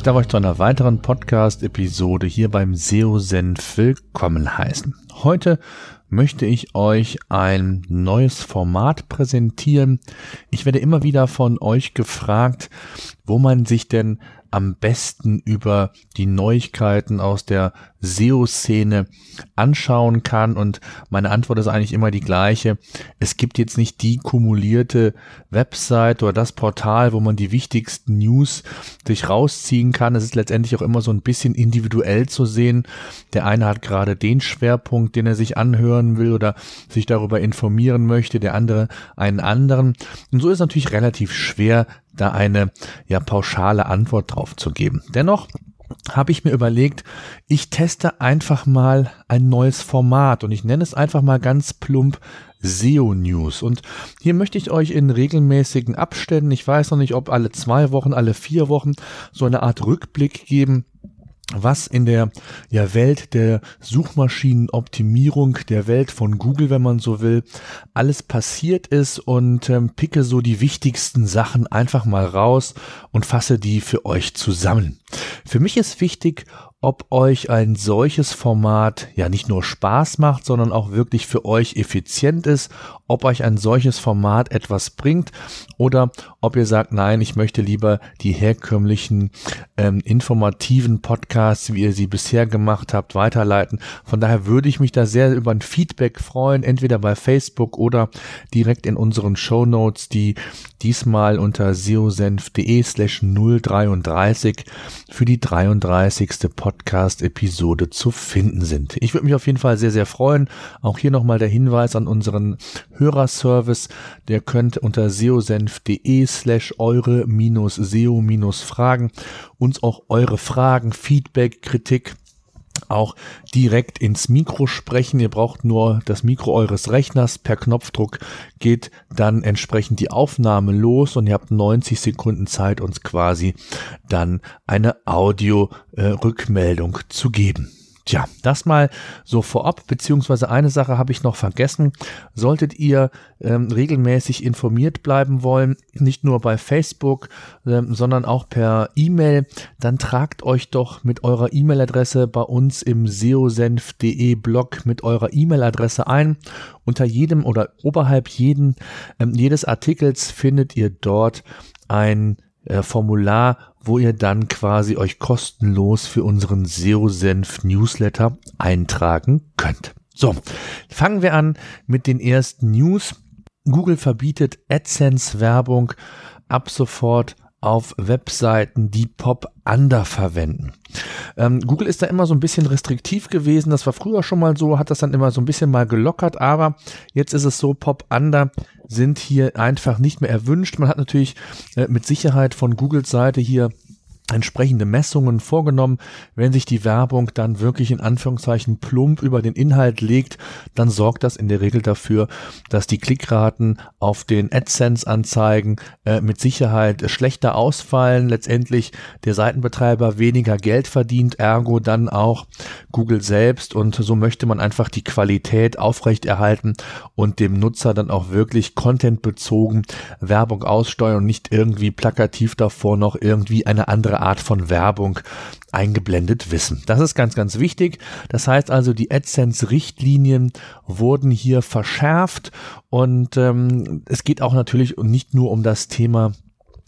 Ich darf euch zu einer weiteren Podcast-Episode hier beim SEO-Senf willkommen heißen. Heute möchte ich euch ein neues Format präsentieren. Ich werde immer wieder von euch gefragt, wo man sich denn am besten über die Neuigkeiten aus der SEO-Szene anschauen kann. Und meine Antwort ist eigentlich immer die gleiche. Es gibt jetzt nicht die kumulierte Website oder das Portal, wo man die wichtigsten News sich rausziehen kann. Es ist letztendlich auch immer so ein bisschen individuell zu sehen. Der eine hat gerade den Schwerpunkt, den er sich anhören will oder sich darüber informieren möchte, der andere einen anderen. Und so ist es natürlich relativ schwer, da eine ja pauschale Antwort drauf zu geben. Dennoch habe ich mir überlegt, ich teste einfach mal ein neues Format und ich nenne es einfach mal ganz plump SEO News. Und hier möchte ich euch in regelmäßigen Abständen, ich weiß noch nicht, ob alle zwei Wochen, alle vier Wochen, so eine Art Rückblick geben, was in der ja, Welt der Suchmaschinenoptimierung, der Welt von Google, wenn man so will, alles passiert ist und ähm, picke so die wichtigsten Sachen einfach mal raus und fasse die für euch zusammen. Für mich ist wichtig, ob euch ein solches Format ja nicht nur Spaß macht, sondern auch wirklich für euch effizient ist, ob euch ein solches Format etwas bringt oder ob ihr sagt, nein, ich möchte lieber die herkömmlichen ähm, informativen Podcasts, wie ihr sie bisher gemacht habt, weiterleiten. Von daher würde ich mich da sehr über ein Feedback freuen, entweder bei Facebook oder direkt in unseren Show Notes, die diesmal unter seosenf.de slash 033 für die 33. Podcast-Episode zu finden sind. Ich würde mich auf jeden Fall sehr, sehr freuen. Auch hier nochmal der Hinweis an unseren Hörerservice. Der könnt unter seosenf.de slash eure minus seo minus Fragen uns auch eure Fragen, Feedback, Kritik auch direkt ins Mikro sprechen. Ihr braucht nur das Mikro eures Rechners. Per Knopfdruck geht dann entsprechend die Aufnahme los und ihr habt 90 Sekunden Zeit, uns quasi dann eine Audio-Rückmeldung äh, zu geben. Tja, das mal so vorab, beziehungsweise eine Sache habe ich noch vergessen. Solltet ihr ähm, regelmäßig informiert bleiben wollen, nicht nur bei Facebook, ähm, sondern auch per E-Mail, dann tragt euch doch mit eurer E-Mail-Adresse bei uns im seosenf.de Blog mit eurer E-Mail-Adresse ein. Unter jedem oder oberhalb jeden, ähm, jedes Artikels findet ihr dort ein äh, Formular, wo ihr dann quasi euch kostenlos für unseren SEO-Senf Newsletter eintragen könnt. So, fangen wir an mit den ersten News. Google verbietet AdSense-Werbung ab sofort auf Webseiten, die Pop-Under verwenden. Ähm, Google ist da immer so ein bisschen restriktiv gewesen. Das war früher schon mal so, hat das dann immer so ein bisschen mal gelockert, aber jetzt ist es so, Pop-Under sind hier einfach nicht mehr erwünscht. Man hat natürlich äh, mit Sicherheit von Googles Seite hier entsprechende Messungen vorgenommen. Wenn sich die Werbung dann wirklich in Anführungszeichen plump über den Inhalt legt, dann sorgt das in der Regel dafür, dass die Klickraten auf den AdSense-Anzeigen äh, mit Sicherheit schlechter ausfallen. Letztendlich der Seitenbetreiber weniger Geld verdient, ergo dann auch Google selbst. Und so möchte man einfach die Qualität aufrechterhalten und dem Nutzer dann auch wirklich contentbezogen Werbung aussteuern und nicht irgendwie plakativ davor noch irgendwie eine andere Art von Werbung eingeblendet wissen. Das ist ganz, ganz wichtig. Das heißt also, die AdSense-Richtlinien wurden hier verschärft und ähm, es geht auch natürlich nicht nur um das Thema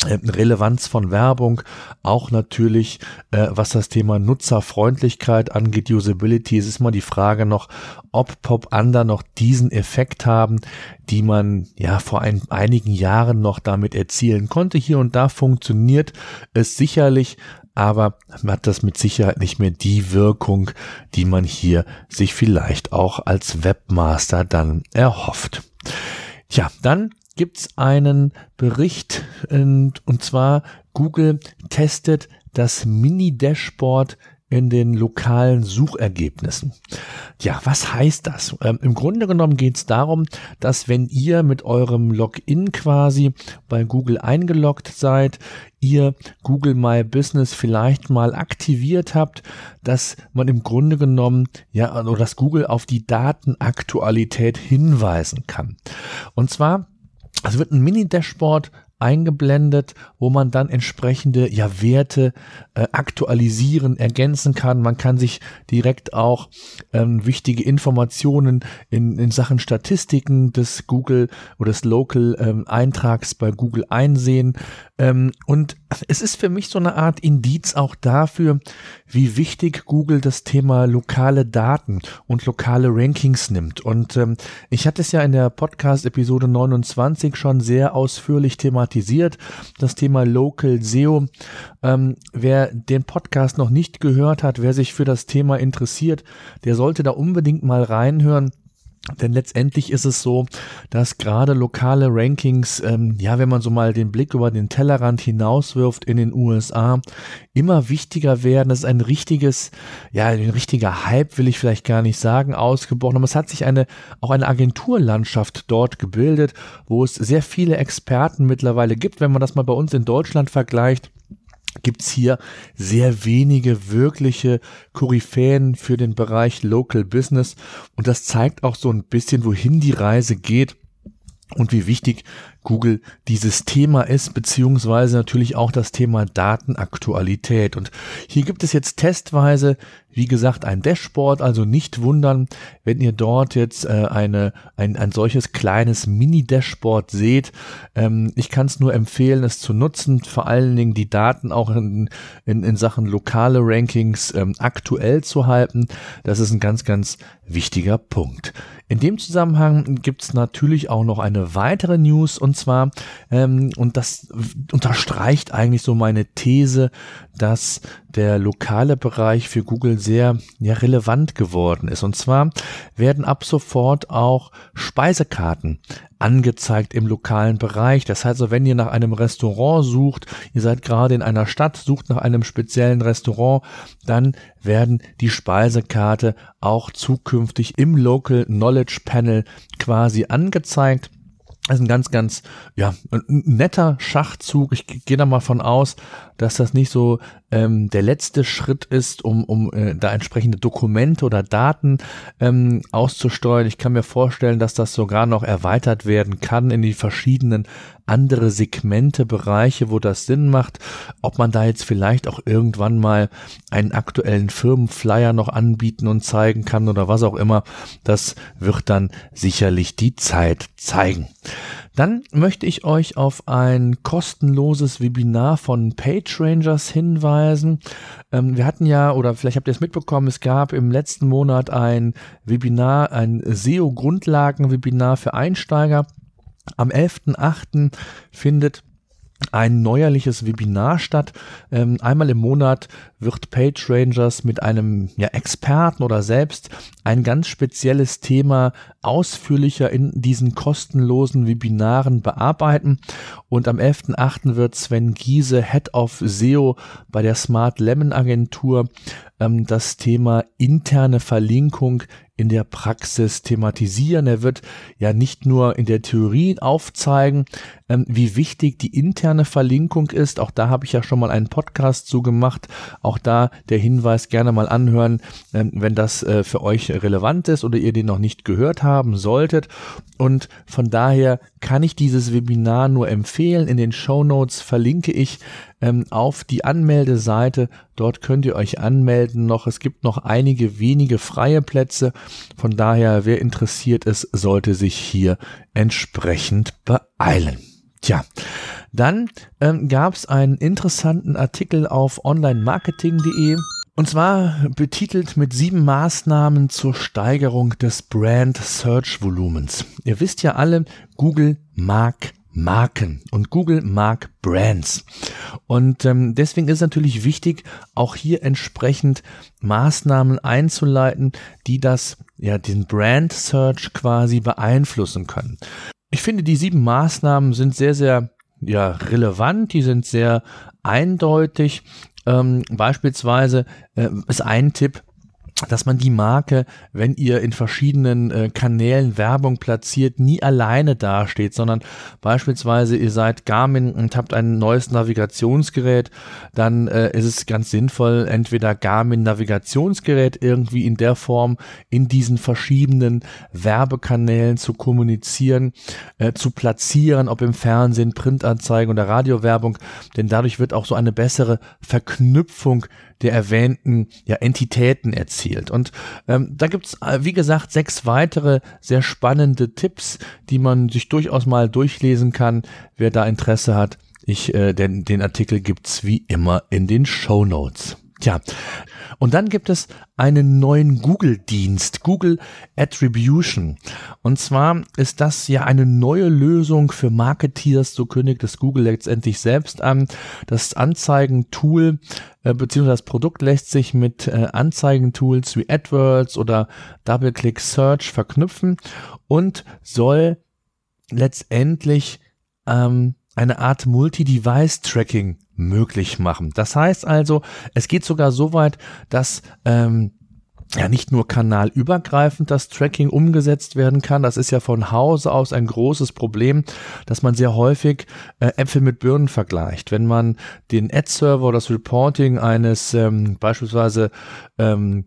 Relevanz von Werbung, auch natürlich, äh, was das Thema Nutzerfreundlichkeit angeht, Usability. Es ist mal die Frage noch, ob Pop-Under noch diesen Effekt haben, die man ja vor ein, einigen Jahren noch damit erzielen konnte. Hier und da funktioniert es sicherlich, aber hat das mit Sicherheit nicht mehr die Wirkung, die man hier sich vielleicht auch als Webmaster dann erhofft. Ja, dann gibt's einen Bericht und, und zwar Google testet das Mini-Dashboard in den lokalen Suchergebnissen. Ja, was heißt das? Ähm, Im Grunde genommen geht es darum, dass wenn ihr mit eurem Login quasi bei Google eingeloggt seid, ihr Google My Business vielleicht mal aktiviert habt, dass man im Grunde genommen, ja, oder dass Google auf die Datenaktualität hinweisen kann. Und zwar, es wird ein Mini-Dashboard eingeblendet, wo man dann entsprechende ja, Werte äh, aktualisieren, ergänzen kann. Man kann sich direkt auch ähm, wichtige Informationen in, in Sachen Statistiken des Google oder des Local ähm, Eintrags bei Google einsehen. Ähm, und es ist für mich so eine Art Indiz auch dafür, wie wichtig Google das Thema lokale Daten und lokale Rankings nimmt. Und ähm, ich hatte es ja in der Podcast-Episode 29 schon sehr ausführlich thematisiert, das Thema Local SEO. Ähm, wer den Podcast noch nicht gehört hat, wer sich für das Thema interessiert, der sollte da unbedingt mal reinhören. Denn letztendlich ist es so, dass gerade lokale Rankings, ähm, ja, wenn man so mal den Blick über den Tellerrand hinauswirft in den USA, immer wichtiger werden. Das ist ein richtiges, ja, ein richtiger Hype will ich vielleicht gar nicht sagen, ausgebrochen. Aber es hat sich eine, auch eine Agenturlandschaft dort gebildet, wo es sehr viele Experten mittlerweile gibt. Wenn man das mal bei uns in Deutschland vergleicht, gibt's hier sehr wenige wirkliche Koryphäen für den Bereich Local Business. Und das zeigt auch so ein bisschen, wohin die Reise geht und wie wichtig Google dieses Thema ist, beziehungsweise natürlich auch das Thema Datenaktualität. Und hier gibt es jetzt testweise, wie gesagt, ein Dashboard, also nicht wundern, wenn ihr dort jetzt äh, eine, ein, ein solches kleines Mini-Dashboard seht. Ähm, ich kann es nur empfehlen, es zu nutzen, vor allen Dingen die Daten auch in, in, in Sachen lokale Rankings ähm, aktuell zu halten. Das ist ein ganz, ganz wichtiger Punkt. In dem Zusammenhang gibt es natürlich auch noch eine weitere News und zwar, ähm, und das unterstreicht eigentlich so meine These, dass der lokale Bereich für Google sehr ja, relevant geworden ist. Und zwar werden ab sofort auch Speisekarten angezeigt im lokalen Bereich. Das heißt, also, wenn ihr nach einem Restaurant sucht, ihr seid gerade in einer Stadt, sucht nach einem speziellen Restaurant, dann werden die Speisekarte auch zukünftig im Local Knowledge Panel quasi angezeigt. Das ist ein ganz, ganz, ja, netter Schachzug. Ich gehe da mal von aus, dass das nicht so ähm, der letzte Schritt ist, um, um äh, da entsprechende Dokumente oder Daten ähm, auszusteuern. Ich kann mir vorstellen, dass das sogar noch erweitert werden kann in die verschiedenen andere Segmente, Bereiche, wo das Sinn macht. Ob man da jetzt vielleicht auch irgendwann mal einen aktuellen Firmenflyer noch anbieten und zeigen kann oder was auch immer, das wird dann sicherlich die Zeit zeigen. Dann möchte ich euch auf ein kostenloses Webinar von PageRangers hinweisen. Ähm, wir hatten ja, oder vielleicht habt ihr es mitbekommen, es gab im letzten Monat ein Webinar, ein SEO-Grundlagen-Webinar für Einsteiger. Am 11.8. findet ein neuerliches Webinar statt. Ähm, einmal im Monat wird PageRangers mit einem ja, Experten oder selbst ein ganz spezielles Thema ausführlicher in diesen kostenlosen Webinaren bearbeiten. Und am 11.8. wird Sven Giese, Head of SEO bei der Smart Lemon Agentur, ähm, das Thema interne Verlinkung in der Praxis thematisieren. Er wird ja nicht nur in der Theorie aufzeigen, ähm, wie wichtig die interne Verlinkung ist. Auch da habe ich ja schon mal einen Podcast zu gemacht. Auch da der Hinweis gerne mal anhören, ähm, wenn das äh, für euch relevant ist oder ihr den noch nicht gehört haben solltet. Und von daher kann ich dieses Webinar nur empfehlen. In den Show Notes verlinke ich ähm, auf die Anmeldeseite. Dort könnt ihr euch anmelden noch. Es gibt noch einige wenige freie Plätze. Von daher, wer interessiert ist, sollte sich hier entsprechend beeilen. Tja, dann ähm, gab es einen interessanten Artikel auf onlinemarketing.de. Und zwar betitelt mit sieben Maßnahmen zur Steigerung des Brand Search Volumens. Ihr wisst ja alle, Google mag Marken und Google mag Brands. Und ähm, deswegen ist natürlich wichtig, auch hier entsprechend Maßnahmen einzuleiten, die das, ja, den Brand Search quasi beeinflussen können. Ich finde, die sieben Maßnahmen sind sehr, sehr ja, relevant, die sind sehr eindeutig Ähm, beispielsweise äh, ist ein Tipp, dass man die Marke, wenn ihr in verschiedenen äh, Kanälen Werbung platziert, nie alleine dasteht, sondern beispielsweise ihr seid Garmin und habt ein neues Navigationsgerät, dann äh, ist es ganz sinnvoll, entweder Garmin Navigationsgerät irgendwie in der Form in diesen verschiedenen Werbekanälen zu kommunizieren, äh, zu platzieren, ob im Fernsehen, Printanzeigen oder Radiowerbung, denn dadurch wird auch so eine bessere Verknüpfung der erwähnten ja, Entitäten erzielt. Und ähm, da gibt's äh, wie gesagt, sechs weitere sehr spannende Tipps, die man sich durchaus mal durchlesen kann, wer da Interesse hat. Ich, äh, den, den Artikel gibt's wie immer in den Show Notes. Tja, und dann gibt es einen neuen Google-Dienst, Google Attribution. Und zwar ist das ja eine neue Lösung für Marketeers, so kündigt es Google letztendlich selbst an. Das Anzeigentool äh, beziehungsweise das Produkt lässt sich mit äh, Anzeigentools wie AdWords oder Double-Click Search verknüpfen und soll letztendlich ähm, eine Art Multi-Device-Tracking möglich machen. Das heißt also, es geht sogar so weit, dass ähm, ja nicht nur kanalübergreifend das Tracking umgesetzt werden kann. Das ist ja von Hause aus ein großes Problem, dass man sehr häufig äh, Äpfel mit Birnen vergleicht. Wenn man den Ad-Server oder das Reporting eines ähm, beispielsweise ähm,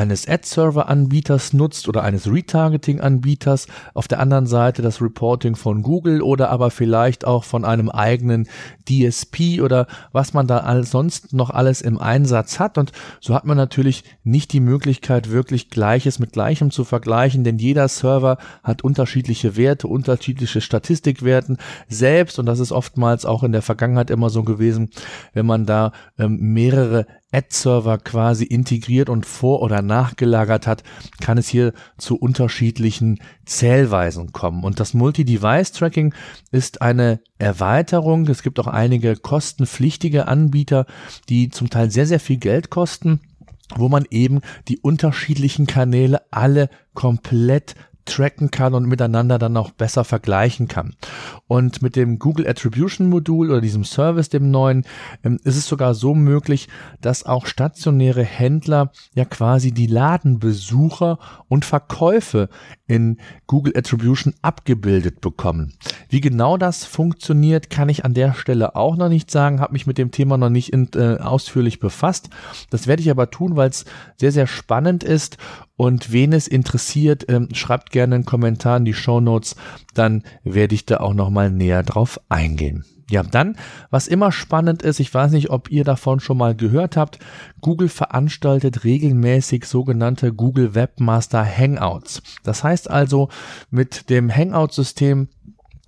eines Ad-Server-Anbieters nutzt oder eines Retargeting-Anbieters, auf der anderen Seite das Reporting von Google oder aber vielleicht auch von einem eigenen DSP oder was man da sonst noch alles im Einsatz hat. Und so hat man natürlich nicht die Möglichkeit, wirklich Gleiches mit Gleichem zu vergleichen, denn jeder Server hat unterschiedliche Werte, unterschiedliche Statistikwerten selbst. Und das ist oftmals auch in der Vergangenheit immer so gewesen, wenn man da ähm, mehrere Ad-Server quasi integriert und vor- oder nachgelagert hat, kann es hier zu unterschiedlichen Zählweisen kommen. Und das Multi-Device-Tracking ist eine Erweiterung. Es gibt auch einige kostenpflichtige Anbieter, die zum Teil sehr, sehr viel Geld kosten wo man eben die unterschiedlichen Kanäle alle komplett tracken kann und miteinander dann auch besser vergleichen kann. Und mit dem Google Attribution Modul oder diesem Service, dem neuen, ähm, ist es sogar so möglich, dass auch stationäre Händler ja quasi die Ladenbesucher und Verkäufe in Google Attribution abgebildet bekommen. Wie genau das funktioniert, kann ich an der Stelle auch noch nicht sagen, habe mich mit dem Thema noch nicht in, äh, ausführlich befasst. Das werde ich aber tun, weil es sehr, sehr spannend ist und wen es interessiert, ähm, schreibt gerne einen Kommentar in die Show Notes, dann werde ich da auch nochmal näher drauf eingehen. Ja, dann, was immer spannend ist, ich weiß nicht, ob ihr davon schon mal gehört habt, Google veranstaltet regelmäßig sogenannte Google Webmaster Hangouts. Das heißt also, mit dem Hangout-System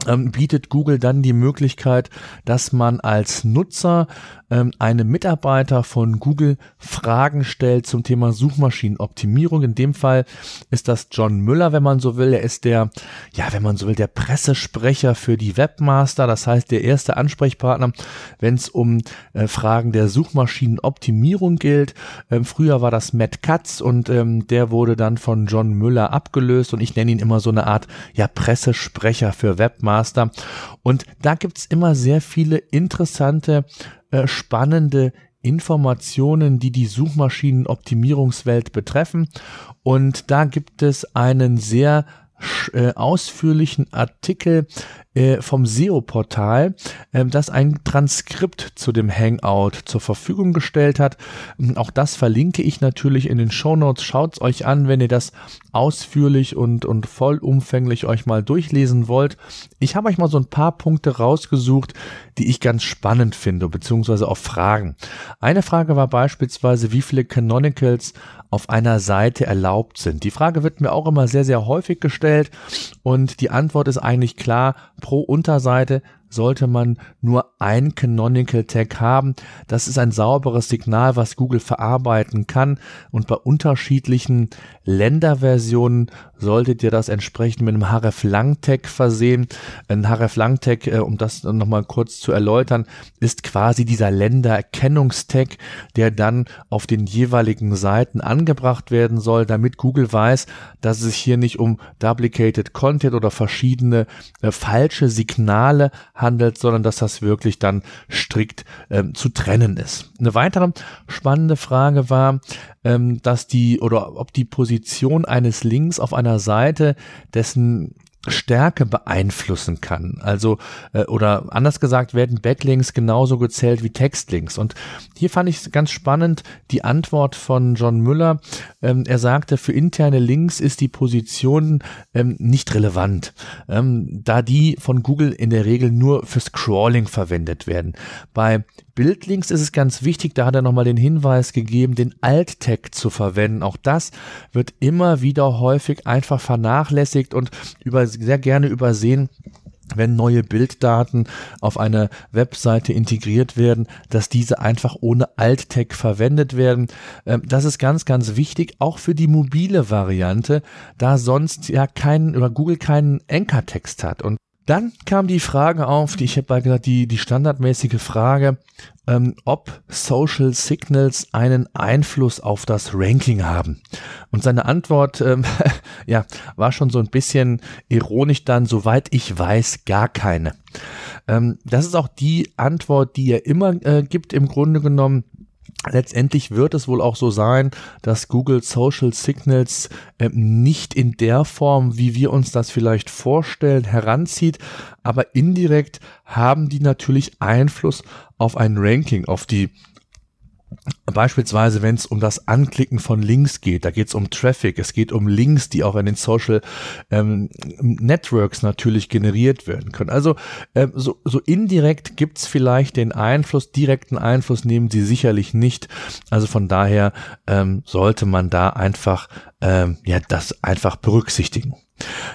bietet Google dann die Möglichkeit, dass man als Nutzer ähm, einem Mitarbeiter von Google Fragen stellt zum Thema Suchmaschinenoptimierung. In dem Fall ist das John Müller, wenn man so will. Er ist der, ja, wenn man so will, der Pressesprecher für die Webmaster. Das heißt, der erste Ansprechpartner, wenn es um äh, Fragen der Suchmaschinenoptimierung gilt. Ähm, früher war das Matt Katz und ähm, der wurde dann von John Müller abgelöst und ich nenne ihn immer so eine Art, ja, Pressesprecher für Webmaster. Und da gibt's immer sehr viele interessante äh, spannende Informationen, die die Suchmaschinenoptimierungswelt betreffen. Und da gibt es einen sehr äh, ausführlichen Artikel äh, vom SEO-Portal, äh, das ein Transkript zu dem Hangout zur Verfügung gestellt hat. Ähm, auch das verlinke ich natürlich in den Show Notes. Schaut's euch an, wenn ihr das ausführlich und, und vollumfänglich euch mal durchlesen wollt. Ich habe euch mal so ein paar Punkte rausgesucht, die ich ganz spannend finde, beziehungsweise auch Fragen. Eine Frage war beispielsweise, wie viele Canonicals auf einer Seite erlaubt sind. Die Frage wird mir auch immer sehr, sehr häufig gestellt und die Antwort ist eigentlich klar, pro Unterseite sollte man nur ein Canonical Tag haben. Das ist ein sauberes Signal, was Google verarbeiten kann. Und bei unterschiedlichen Länderversionen solltet ihr das entsprechend mit einem href-lang-Tag versehen. Ein href-lang-Tag, äh, um das nochmal kurz zu erläutern, ist quasi dieser Ländererkennungstag, der dann auf den jeweiligen Seiten angebracht werden soll, damit Google weiß, dass es sich hier nicht um duplicated Content oder verschiedene äh, falsche Signale handelt, sondern dass das wirklich dann strikt ähm, zu trennen ist. Eine weitere spannende Frage war, ähm, dass die oder ob die Position eines Links auf einer Seite, dessen Stärke beeinflussen kann. Also, äh, oder anders gesagt, werden Backlinks genauso gezählt wie Textlinks. Und hier fand ich ganz spannend die Antwort von John Müller. Ähm, er sagte, für interne Links ist die Position ähm, nicht relevant, ähm, da die von Google in der Regel nur für Scrolling verwendet werden. Bei Bildlinks ist es ganz wichtig, da hat er nochmal den Hinweis gegeben, den Alt-Tag zu verwenden. Auch das wird immer wieder häufig einfach vernachlässigt und über, sehr gerne übersehen wenn neue Bilddaten auf einer Webseite integriert werden, dass diese einfach ohne Alt-Tag verwendet werden. Ähm, das ist ganz, ganz wichtig, auch für die mobile Variante, da sonst ja kein, über Google keinen Anchor-Text hat. Und dann kam die Frage auf, die ich habe gesagt, die, die standardmäßige Frage, ähm, ob Social Signals einen Einfluss auf das Ranking haben. Und seine Antwort, ähm, ja, war schon so ein bisschen ironisch dann, soweit ich weiß, gar keine. Ähm, das ist auch die Antwort, die er immer äh, gibt im Grunde genommen Letztendlich wird es wohl auch so sein, dass Google Social Signals äh, nicht in der Form, wie wir uns das vielleicht vorstellen, heranzieht, aber indirekt haben die natürlich Einfluss auf ein Ranking, auf die Beispielsweise, wenn es um das Anklicken von Links geht, da geht es um Traffic, es geht um Links, die auch in den Social ähm, Networks natürlich generiert werden können. Also ähm, so, so indirekt gibt es vielleicht den Einfluss, direkten Einfluss nehmen sie sicherlich nicht. Also von daher ähm, sollte man da einfach ähm, ja das einfach berücksichtigen.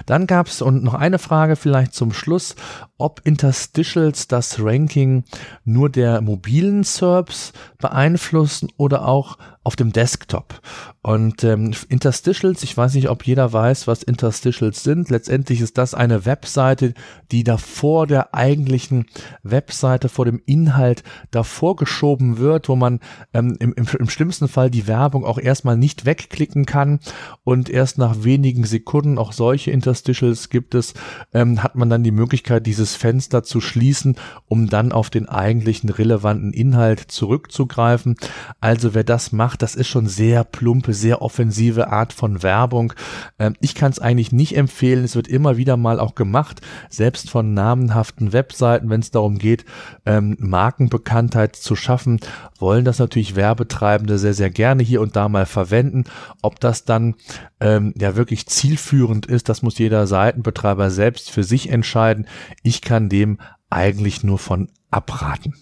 Dann gab es und noch eine Frage vielleicht zum Schluss, ob Interstitials das Ranking nur der mobilen SERPs beeinflussen oder auch auf dem Desktop. Und ähm, Interstitials, ich weiß nicht, ob jeder weiß, was Interstitials sind. Letztendlich ist das eine Webseite, die davor der eigentlichen Webseite, vor dem Inhalt davor geschoben wird, wo man ähm, im, im, im schlimmsten Fall die Werbung auch erstmal nicht wegklicken kann und erst nach wenigen Sekunden, auch solche Interstitials gibt es, ähm, hat man dann die Möglichkeit, dieses Fenster zu schließen, um dann auf den eigentlichen relevanten Inhalt zurückzugreifen. Also wer das macht, das ist schon sehr plumpe, sehr offensive Art von Werbung. Ähm, ich kann es eigentlich nicht empfehlen. Es wird immer wieder mal auch gemacht, selbst von namenhaften Webseiten, wenn es darum geht, ähm, Markenbekanntheit zu schaffen, wollen das natürlich Werbetreibende sehr, sehr gerne hier und da mal verwenden. Ob das dann ähm, ja wirklich zielführend ist, das muss jeder Seitenbetreiber selbst für sich entscheiden. Ich kann dem eigentlich nur von abraten.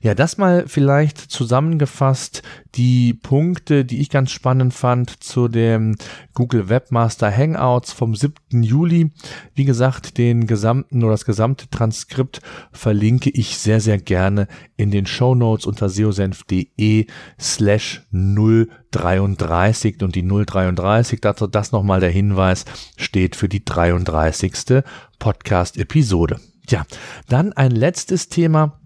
Ja, das mal vielleicht zusammengefasst die Punkte, die ich ganz spannend fand zu dem Google Webmaster Hangouts vom 7. Juli. Wie gesagt, den gesamten oder das gesamte Transkript verlinke ich sehr, sehr gerne in den Show Notes unter seosenf.de slash 033 und die 033, dazu das nochmal der Hinweis, steht für die 33. Podcast-Episode. Ja, dann ein letztes Thema,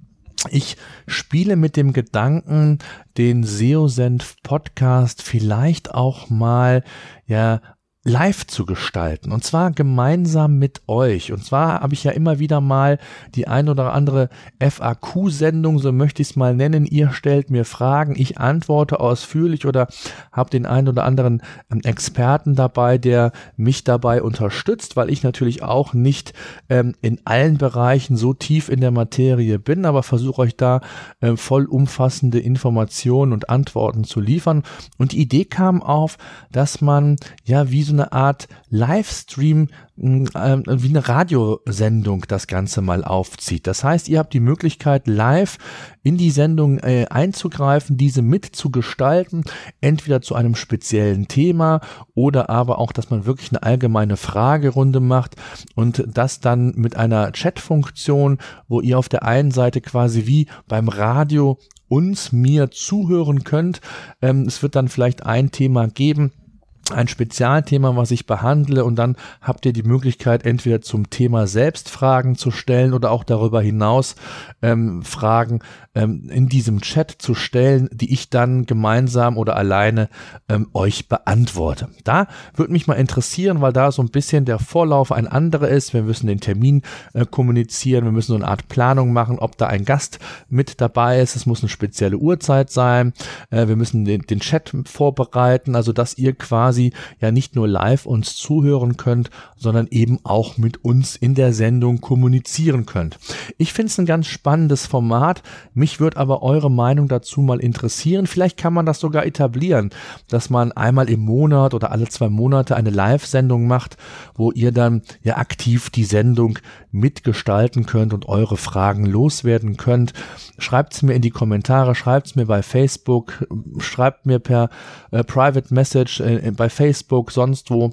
ich spiele mit dem Gedanken, den SEO-Senf Podcast vielleicht auch mal, ja, live zu gestalten und zwar gemeinsam mit euch. Und zwar habe ich ja immer wieder mal die ein oder andere FAQ-Sendung, so möchte ich es mal nennen. Ihr stellt mir Fragen, ich antworte ausführlich oder habe den ein oder anderen ähm, Experten dabei, der mich dabei unterstützt, weil ich natürlich auch nicht ähm, in allen Bereichen so tief in der Materie bin, aber versuche euch da äh, vollumfassende Informationen und Antworten zu liefern. Und die Idee kam auf, dass man ja wie so eine Art Livestream, äh, wie eine Radiosendung das Ganze mal aufzieht. Das heißt, ihr habt die Möglichkeit, live in die Sendung äh, einzugreifen, diese mitzugestalten, entweder zu einem speziellen Thema oder aber auch, dass man wirklich eine allgemeine Fragerunde macht und das dann mit einer Chatfunktion, wo ihr auf der einen Seite quasi wie beim Radio uns, mir zuhören könnt. Ähm, es wird dann vielleicht ein Thema geben, ein Spezialthema, was ich behandle und dann habt ihr die Möglichkeit, entweder zum Thema selbst Fragen zu stellen oder auch darüber hinaus ähm, Fragen ähm, in diesem Chat zu stellen, die ich dann gemeinsam oder alleine ähm, euch beantworte. Da würde mich mal interessieren, weil da so ein bisschen der Vorlauf ein anderer ist. Wir müssen den Termin äh, kommunizieren, wir müssen so eine Art Planung machen, ob da ein Gast mit dabei ist. Es muss eine spezielle Uhrzeit sein. Äh, wir müssen den, den Chat vorbereiten, also dass ihr quasi ja nicht nur live uns zuhören könnt, sondern eben auch mit uns in der Sendung kommunizieren könnt. Ich finde es ein ganz spannendes Format. Mich würde aber eure Meinung dazu mal interessieren. Vielleicht kann man das sogar etablieren, dass man einmal im Monat oder alle zwei Monate eine Live-Sendung macht, wo ihr dann ja aktiv die Sendung mitgestalten könnt und eure Fragen loswerden könnt. Schreibt es mir in die Kommentare, schreibt es mir bei Facebook, schreibt mir per äh, Private Message äh, bei bei Facebook, sonst wo.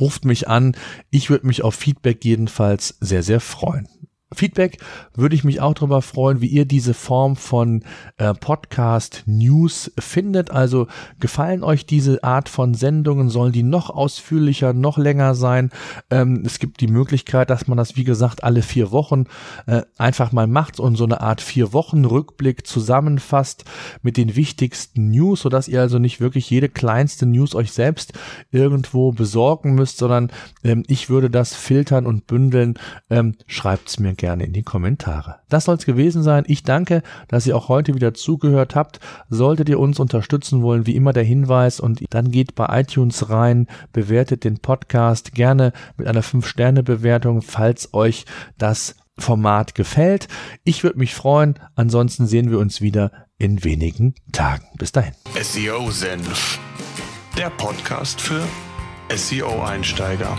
Ruft mich an. Ich würde mich auf Feedback jedenfalls sehr, sehr freuen. Feedback würde ich mich auch darüber freuen, wie ihr diese Form von äh, Podcast News findet. Also gefallen euch diese Art von Sendungen? Sollen die noch ausführlicher, noch länger sein? Ähm, es gibt die Möglichkeit, dass man das, wie gesagt, alle vier Wochen äh, einfach mal macht und so eine Art vier Wochen Rückblick zusammenfasst mit den wichtigsten News, sodass ihr also nicht wirklich jede kleinste News euch selbst irgendwo besorgen müsst, sondern ähm, ich würde das filtern und bündeln. Ähm, Schreibt's mir gerne in die Kommentare. Das soll es gewesen sein. Ich danke, dass ihr auch heute wieder zugehört habt. Solltet ihr uns unterstützen wollen, wie immer der Hinweis und dann geht bei iTunes rein, bewertet den Podcast gerne mit einer 5-Sterne-Bewertung, falls euch das Format gefällt. Ich würde mich freuen. Ansonsten sehen wir uns wieder in wenigen Tagen. Bis dahin. SEO Senf, der Podcast für SEO-Einsteiger.